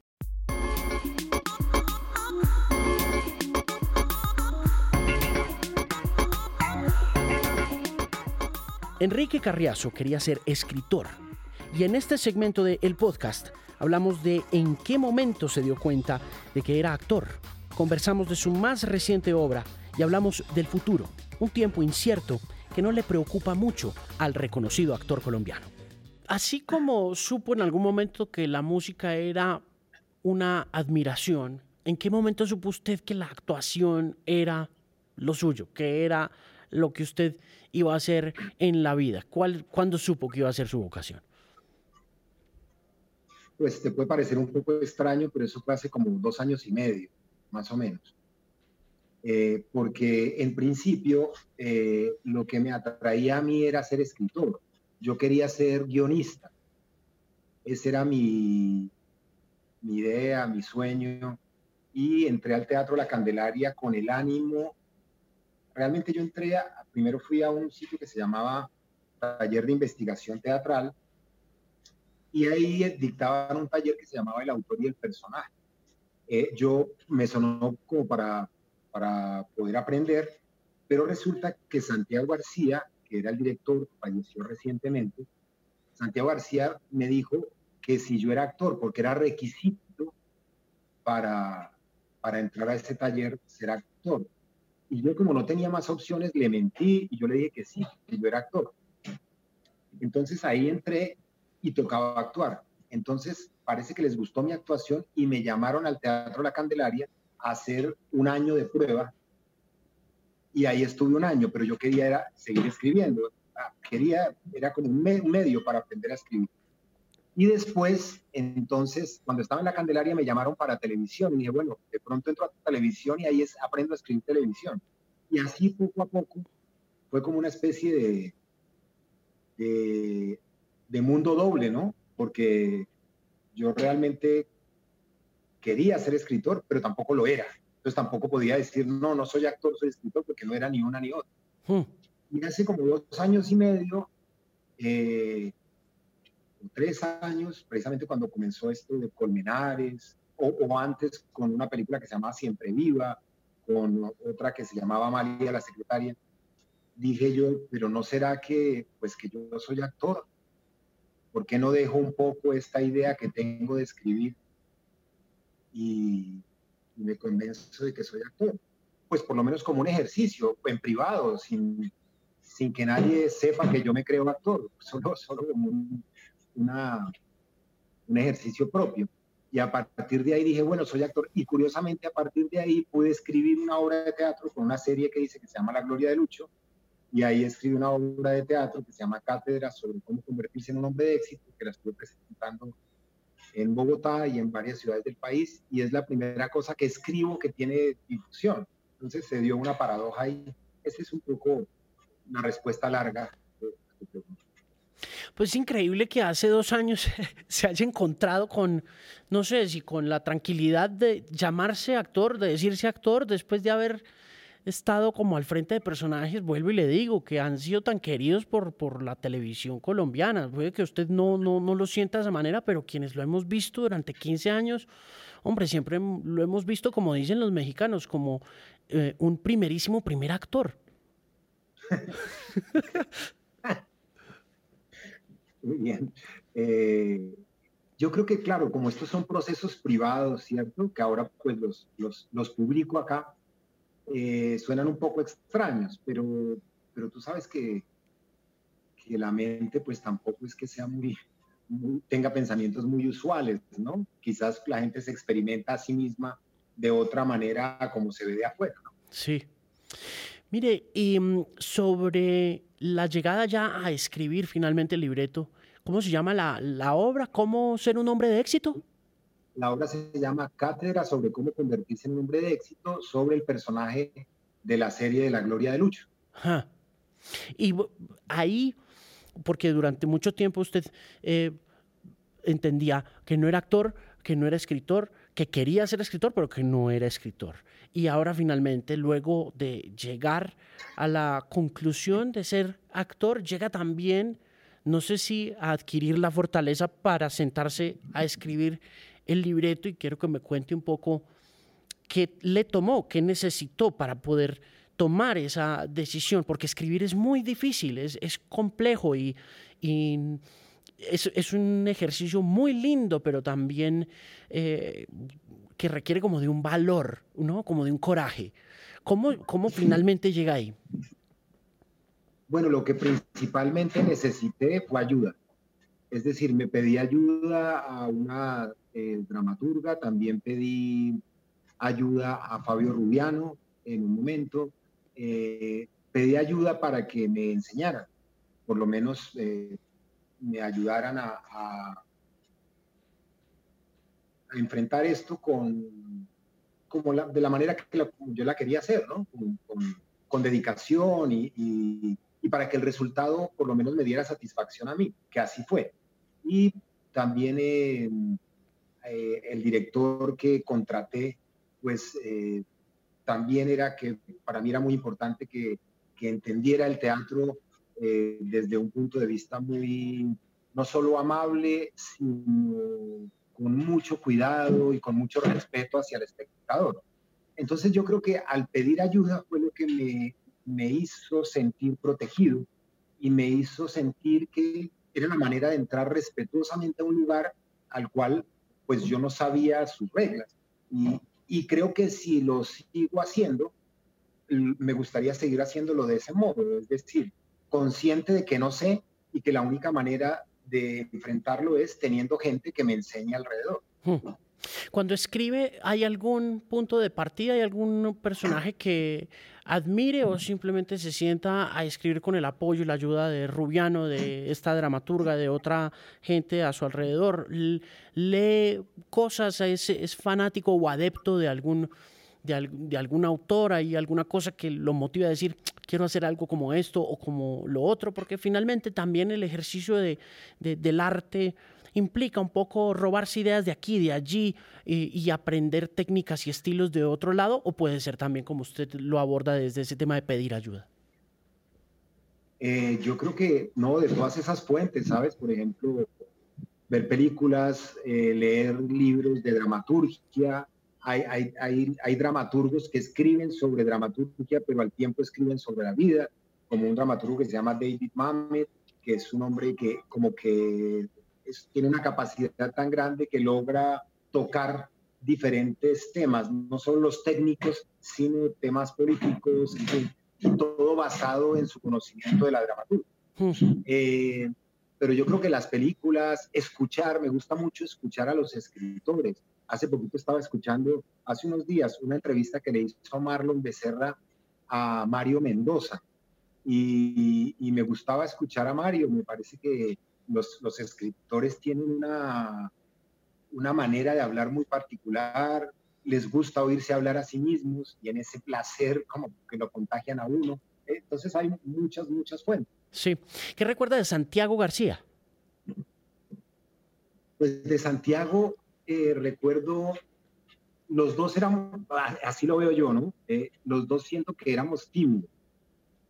Enrique Carriazo quería ser escritor y en este segmento de El Podcast hablamos de en qué momento se dio cuenta de que era actor. Conversamos de su más reciente obra y hablamos del futuro, un tiempo incierto que no le preocupa mucho al reconocido actor colombiano. Así como supo en algún momento que la música era una admiración, ¿en qué momento supo usted que la actuación era lo suyo, que era lo que usted iba a hacer en la vida? ¿Cuál, ¿Cuándo supo que iba a ser su vocación? Pues te puede parecer un poco extraño, pero eso fue hace como dos años y medio, más o menos. Eh, porque en principio eh, lo que me atraía a mí era ser escritor. Yo quería ser guionista. Esa era mi, mi idea, mi sueño. Y entré al Teatro La Candelaria con el ánimo realmente yo entré, a, primero fui a un sitio que se llamaba Taller de Investigación Teatral y ahí dictaban un taller que se llamaba El autor y el personaje. Eh, yo me sonó como para, para poder aprender, pero resulta que Santiago García, que era el director, falleció recientemente, Santiago García me dijo que si yo era actor, porque era requisito para, para entrar a ese taller ser actor. Y yo como no tenía más opciones, le mentí y yo le dije que sí, que yo era actor. Entonces ahí entré y tocaba actuar. Entonces parece que les gustó mi actuación y me llamaron al Teatro La Candelaria a hacer un año de prueba. Y ahí estuve un año, pero yo quería era seguir escribiendo. Ah, quería, era como un medio para aprender a escribir. Y después, entonces, cuando estaba en la Candelaria me llamaron para televisión y dije, bueno, de pronto entro a televisión y ahí es, aprendo a escribir televisión. Y así poco a poco fue como una especie de, de, mundo doble, ¿no? Porque yo realmente quería ser escritor, pero tampoco lo era. Entonces tampoco podía decir, no, no soy actor, soy escritor, porque no era ni una ni otra. Hmm. Y hace como dos años y medio, eh, tres años, precisamente cuando comenzó esto de Colmenares, o, antes con una película que se llamaba Siempre Viva, con otra que se llamaba María la secretaria, dije yo, pero no será que, pues que yo soy actor, ¿por qué no dejo un poco esta idea que tengo de escribir y, me convenzo de que soy actor? Pues por lo menos como un ejercicio, en privado, sin, sin que nadie sepa que yo me creo actor, solo, solo como un, un ejercicio propio. Y a partir de ahí dije, bueno, soy actor. Y curiosamente a partir de ahí pude escribir una obra de teatro con una serie que dice que se llama La Gloria de Lucho. Y ahí escribí una obra de teatro que se llama Cátedra sobre cómo convertirse en un hombre de éxito, que la estuve presentando en Bogotá y en varias ciudades del país. Y es la primera cosa que escribo que tiene difusión. Entonces se dio una paradoja ahí. Esa es un poco una respuesta larga de tu pregunta. Pues es increíble que hace dos años se haya encontrado con, no sé si con la tranquilidad de llamarse actor, de decirse actor, después de haber estado como al frente de personajes, vuelvo y le digo, que han sido tan queridos por, por la televisión colombiana. Puede que usted no, no, no lo sienta de esa manera, pero quienes lo hemos visto durante 15 años, hombre, siempre lo hemos visto, como dicen los mexicanos, como eh, un primerísimo primer actor. Muy bien. Eh, yo creo que, claro, como estos son procesos privados, ¿cierto? Que ahora pues los, los, los publico acá, eh, suenan un poco extraños, pero, pero tú sabes que, que la mente pues tampoco es que sea muy, tenga pensamientos muy usuales, ¿no? Quizás la gente se experimenta a sí misma de otra manera como se ve de afuera, ¿no? Sí. Mire, y mm, sobre la llegada ya a escribir finalmente el libreto, ¿cómo se llama la, la obra? ¿Cómo ser un hombre de éxito? La obra se llama Cátedra sobre cómo convertirse en un hombre de éxito sobre el personaje de la serie de la Gloria de Lucho. Y ahí, porque durante mucho tiempo usted eh, entendía que no era actor, que no era escritor, que quería ser escritor, pero que no era escritor y ahora finalmente, luego de llegar a la conclusión de ser actor, llega también no sé si a adquirir la fortaleza para sentarse a escribir el libreto y quiero que me cuente un poco qué le tomó, qué necesitó para poder tomar esa decisión, porque escribir es muy difícil, es, complejo y, es, un ejercicio muy lindo, pero también eh, que requiere como de un valor, ¿no? como de un coraje. ¿Cómo, cómo finalmente llega ahí? Bueno, lo que principalmente necesité fue ayuda. Es decir, me pedí ayuda a una eh, dramaturga, también pedí ayuda a Fabio Rubiano en un momento, eh, pedí ayuda para que me enseñaran, por lo menos eh, me ayudaran a, enfrentar esto con, como de la manera que yo la quería hacer, ¿no? Con, dedicación y, para que el resultado por lo menos me diera satisfacción a mí, que así fue. Y también eh, eh, el director que contraté, pues eh, también era que para mí era muy importante que, que entendiera el teatro desde un punto de vista muy, no solo amable, sino con mucho cuidado y con mucho respeto hacia el espectador. Entonces yo creo que al pedir ayuda fue lo que me, me hizo sentir protegido y me hizo sentir que era una manera de entrar respetuosamente a un lugar al cual pues yo no sabía sus reglas. Y, y creo que si lo sigo haciendo, me gustaría seguir haciéndolo de ese modo, es decir, consciente de que no sé y que la única manera de enfrentarlo es teniendo gente que me enseñe alrededor. Cuando escribe, ¿hay algún punto de partida? ¿Hay algún personaje que admire o simplemente se sienta a escribir con el apoyo y la ayuda de Rubiano, de esta dramaturga, de otra gente a su alrededor? ¿Lee cosas? ¿Es, fanático o adepto de algún, de, de algún autor? ¿Hay alguna cosa que lo motive a decir, quiero hacer algo como esto o como lo otro, porque finalmente también el ejercicio de, del arte implica un poco robarse ideas de aquí, de allí y, aprender técnicas y estilos de otro lado, o puede ser también como usted lo aborda desde ese tema de pedir ayuda. Eh, yo creo que no, de todas esas fuentes, ¿sabes? Por ejemplo, ver películas, eh, leer libros de dramaturgia, hay, dramaturgos que escriben sobre dramaturgia, pero al tiempo escriben sobre la vida, como un dramaturgo que se llama David Mamet, que es un hombre que como que tiene una capacidad tan grande que logra tocar diferentes temas, no solo los técnicos, sino temas políticos, y todo basado en su conocimiento de la dramaturgia. Eh, pero yo creo que las películas, escuchar, me gusta mucho escuchar a los escritores. Hace poquito estaba escuchando, hace unos días, una entrevista que le hizo Marlon Becerra a Mario Mendoza. Y, me gustaba escuchar a Mario. Me parece que los, los escritores tienen una, una manera de hablar muy particular. Les gusta oírse hablar a sí mismos y en ese placer como que lo contagian a uno. Entonces hay muchas, muchas fuentes. Sí. ¿Qué recuerda de Santiago García? Pues de Santiago eh, recuerdo, los dos éramos, así lo veo yo, ¿no? Eh, los dos siento que éramos tímidos.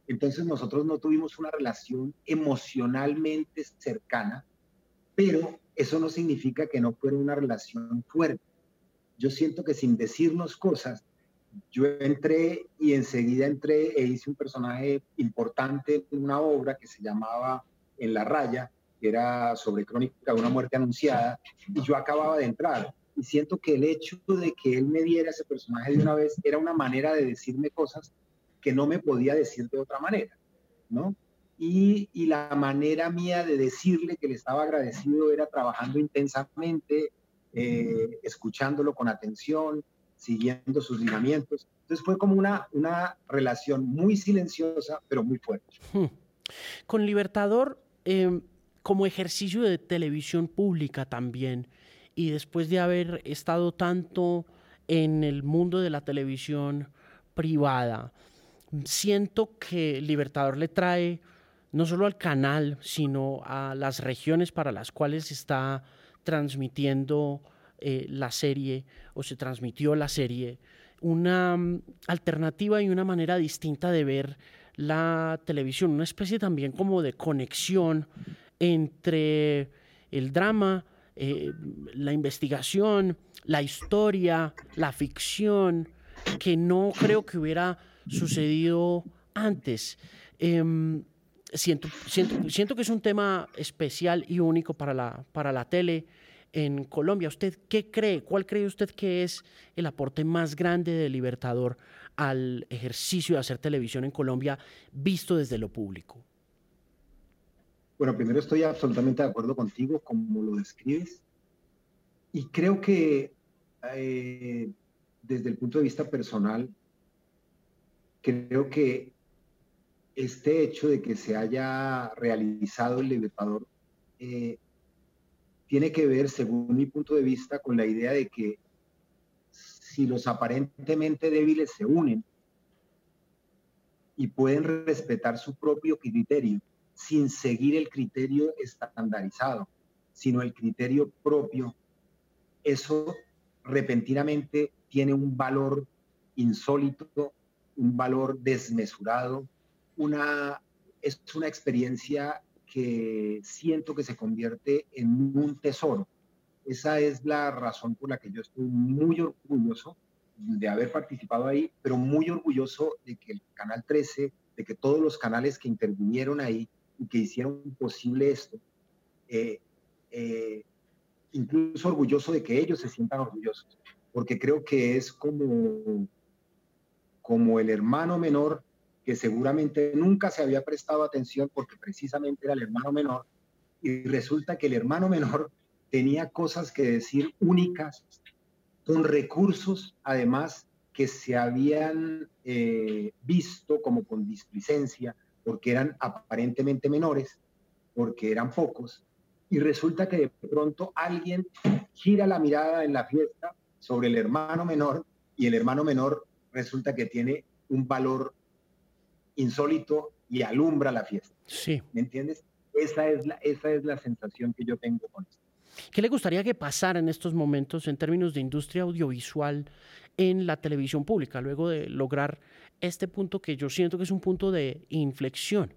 Entonces nosotros no tuvimos una relación emocionalmente cercana, pero eso no significa que no fuera una relación fuerte. Yo siento que sin decirnos cosas, yo entré y enseguida entré e hice un personaje importante en una obra que se llamaba En la raya, que era sobre crónica de una muerte anunciada, y yo acababa de entrar. Y siento que el hecho de que él me diera ese personaje de una vez era una manera de decirme cosas que no me podía decir de otra manera, ¿no? Y, y la manera mía de decirle que le estaba agradecido era trabajando intensamente, eh, escuchándolo con atención, siguiendo sus lineamientos. Entonces fue como una, una relación muy silenciosa, pero muy fuerte. Hmm. Con Libertador, eh, como ejercicio de televisión pública también. Y después de haber estado tanto en el mundo de la televisión privada, siento que Libertador le trae no solo al canal, sino a las regiones para las cuales está transmitiendo eh, la serie o se transmitió la serie, una mm, alternativa y una manera distinta de ver la televisión, una especie también como de conexión entre el drama, eh, la investigación, la historia, la ficción, que no creo que hubiera sucedido antes. Em, siento, que es un tema especial y único para la, para la tele en Colombia. ¿Usted qué cree? ¿Cuál cree usted que es el aporte más grande de Libertador al ejercicio de hacer televisión en Colombia visto desde lo público? Bueno, primero estoy absolutamente de acuerdo contigo, como lo describes. Y creo que eh, desde el punto de vista personal, creo que este hecho de que se haya realizado el Libertador eh, tiene que ver, según mi punto de vista, con la idea de que si los aparentemente débiles se unen y pueden respetar su propio criterio, sin seguir el criterio estandarizado, sino el criterio propio, eso repentinamente tiene un valor insólito, un valor desmesurado, una, es una experiencia que siento que se convierte en un tesoro. Esa es la razón por la que yo estoy muy orgulloso de haber participado ahí, pero muy orgulloso de que el Canal 13, de que todos los canales que intervinieron ahí y que hicieron posible esto. Eh, eh, incluso orgulloso de que ellos se sientan orgullosos, porque creo que es como, como el hermano menor que seguramente nunca se había prestado atención porque precisamente era el hermano menor, y resulta que el hermano menor tenía cosas que decir únicas, con recursos además que se habían eh, visto como con displicencia, porque eran aparentemente menores, porque eran pocos, y resulta que de pronto alguien gira la mirada en la fiesta sobre el hermano menor y el hermano menor resulta que tiene un valor insólito y alumbra la fiesta. Sí. ¿Me entiendes? Esa es la, esa es la sensación que yo tengo con esto. ¿Qué le gustaría que pasara en estos momentos en términos de industria audiovisual en la televisión pública, luego de lograr este punto que yo siento que es un punto de inflexión.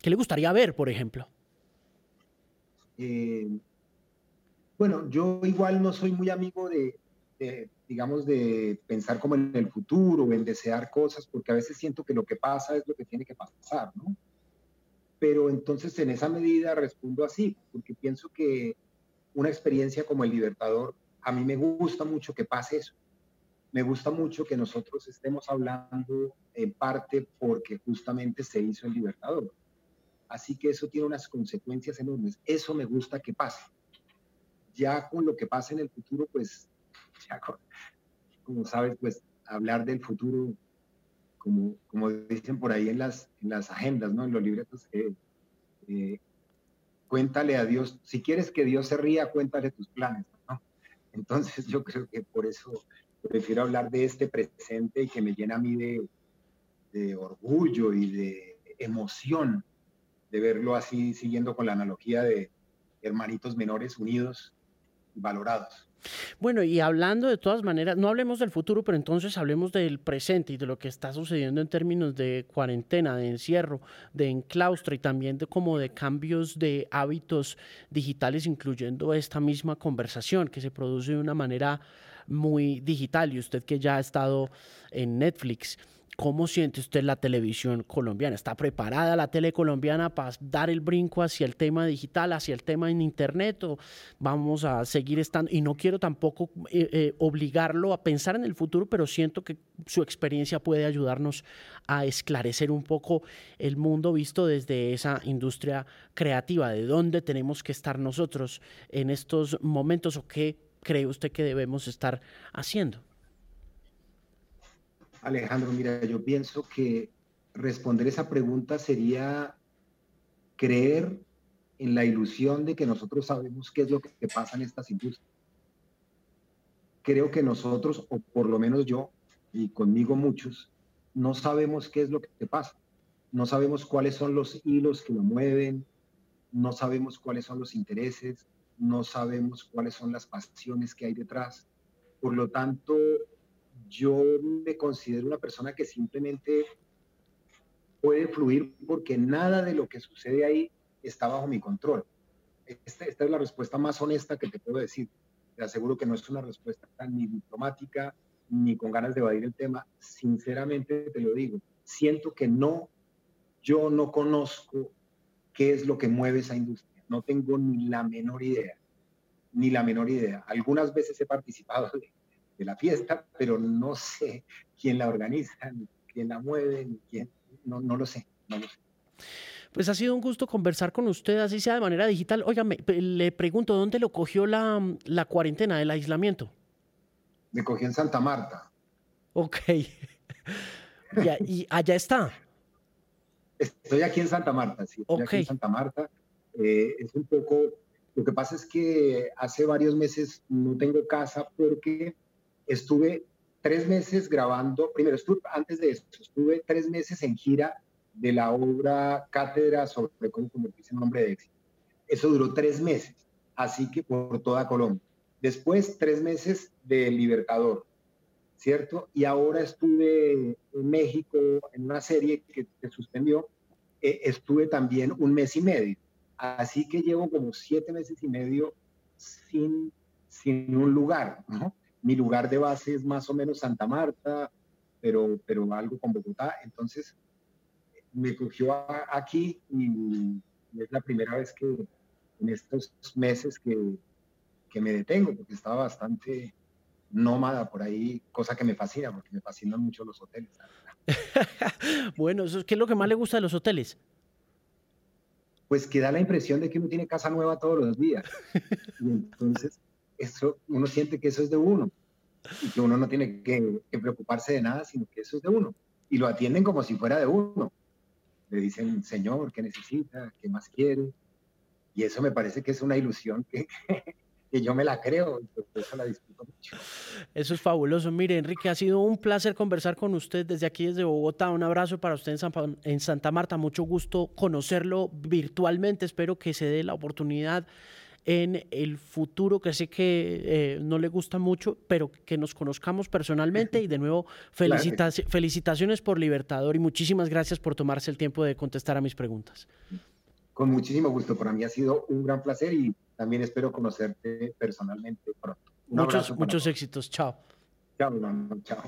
¿Qué le gustaría ver, por ejemplo? Eh, bueno, yo igual no soy muy amigo de, digamos, de pensar como en el futuro en desear cosas, porque a veces siento que lo que pasa es lo que tiene que pasar, ¿no? Pero entonces en esa medida respondo así, porque pienso que una experiencia como el Libertador, a mí me gusta mucho que pase eso me gusta mucho que nosotros estemos hablando en parte porque justamente se hizo el Libertador. Así que eso tiene unas consecuencias enormes. Eso me gusta que pase. Ya con lo que pase en el futuro, pues, como sabes, pues hablar del futuro, como, como dicen por ahí en las, en las agendas, ¿no? En los libretos, eh, cuéntale a Dios, si quieres que Dios se ría, cuéntale tus planes. Entonces yo creo que por eso prefiero hablar de este presente y que me llena a mí de, de orgullo y de emoción de verlo así, siguiendo con la analogía de hermanitos menores unidos y valorados. Bueno, y hablando de todas maneras, no hablemos del futuro, pero entonces hablemos del presente y de lo que está sucediendo en términos de cuarentena, de encierro, de enclaustro y también de como de cambios de hábitos digitales, incluyendo esta misma conversación que se produce de una manera muy digital y usted que ya ha estado en Netflix. ¿Cómo siente usted la televisión colombiana? ¿Está preparada la tele colombiana para dar el brinco hacia el tema digital, hacia el tema en Internet? ¿O vamos a seguir estando? Y no quiero tampoco eh, eh, obligarlo a pensar en el futuro, pero siento que su experiencia puede ayudarnos a esclarecer un poco el mundo visto desde esa industria creativa, de dónde tenemos que estar nosotros en estos momentos o qué cree usted que debemos estar haciendo? Alejandro, mira, yo pienso que responder esa pregunta sería creer en la ilusión de que nosotros sabemos qué es lo que pasa en estas industrias. Creo que nosotros, o por lo menos yo, y conmigo muchos, no sabemos qué es lo que pasa. No sabemos cuáles son los hilos que lo mueven, no sabemos cuáles son los intereses, no sabemos cuáles son las pasiones que hay detrás. Por lo tanto, yo me considero una persona que simplemente puede fluir porque nada de lo que sucede ahí está bajo mi control. Esta, esta es la respuesta más honesta que te puedo decir. Te aseguro que no es una respuesta ni diplomática ni con ganas de evadir el tema. Sinceramente te lo digo, siento que no, yo no conozco qué es lo que mueve esa industria. No tengo ni la menor idea, ni la menor idea. Algunas veces he participado de, la fiesta, pero no sé quién la organiza, ni quién la mueve, ni quién, no, no lo sé, no lo sé. Pues ha sido un gusto conversar con usted, así sea de manera digital. Óigame, le pregunto, ¿dónde lo cogió la, la cuarentena, el aislamiento? Me cogió en Santa Marta. Ok. y, allá está. Estoy aquí en Santa Marta, sí. Estoy aquí en Santa Marta. Eh, es un poco, lo que pasa es que hace varios meses no tengo casa porque estuve tres meses grabando, primero estuve, antes de eso, estuve tres meses en gira de la obra Cátedra sobre cómo convertirse en hombre de éxito. Eso duró tres meses, así que por toda Colombia. Después, tres meses de Libertador, ¿cierto? Y ahora estuve en México en una serie que se suspendió. Eh, estuve también un mes y medio. Así que llevo como siete meses y medio sin, sin un lugar, ¿no? Mi lugar de base es más o menos Santa Marta, pero, pero algo con Bogotá. Entonces, me cogió aquí y, es la primera vez que en estos meses que, que me detengo, porque estaba bastante nómada por ahí, cosa que me fascina, porque me fascinan mucho los hoteles. bueno, ¿qué es lo que más le gusta de los hoteles? Pues que da la impresión de que uno tiene casa nueva todos los días. Y entonces, eso, uno siente que eso es de uno y que uno no tiene que, que preocuparse de nada, sino que eso es de uno. Y lo atienden como si fuera de uno le dicen, Señor, ¿qué necesita? ¿Qué más quiere? Y eso me parece que es una ilusión que, que yo me la creo, eso la mucho. Eso es fabuloso. Mire, Enrique, ha sido un placer conversar con usted desde aquí, desde Bogotá. Un abrazo para usted en, Santa Marta. Mucho gusto conocerlo virtualmente. Espero que se dé la oportunidad en el futuro, que sé que eh, no le gusta mucho, pero que nos conozcamos personalmente y de nuevo felicitaciones por Libertador y muchísimas gracias por tomarse el tiempo de contestar a mis preguntas. Con muchísimo gusto, para mí ha sido un gran placer y también espero conocerte personalmente pronto. Muchos muchos éxitos, chao. Chao, Iván, chao.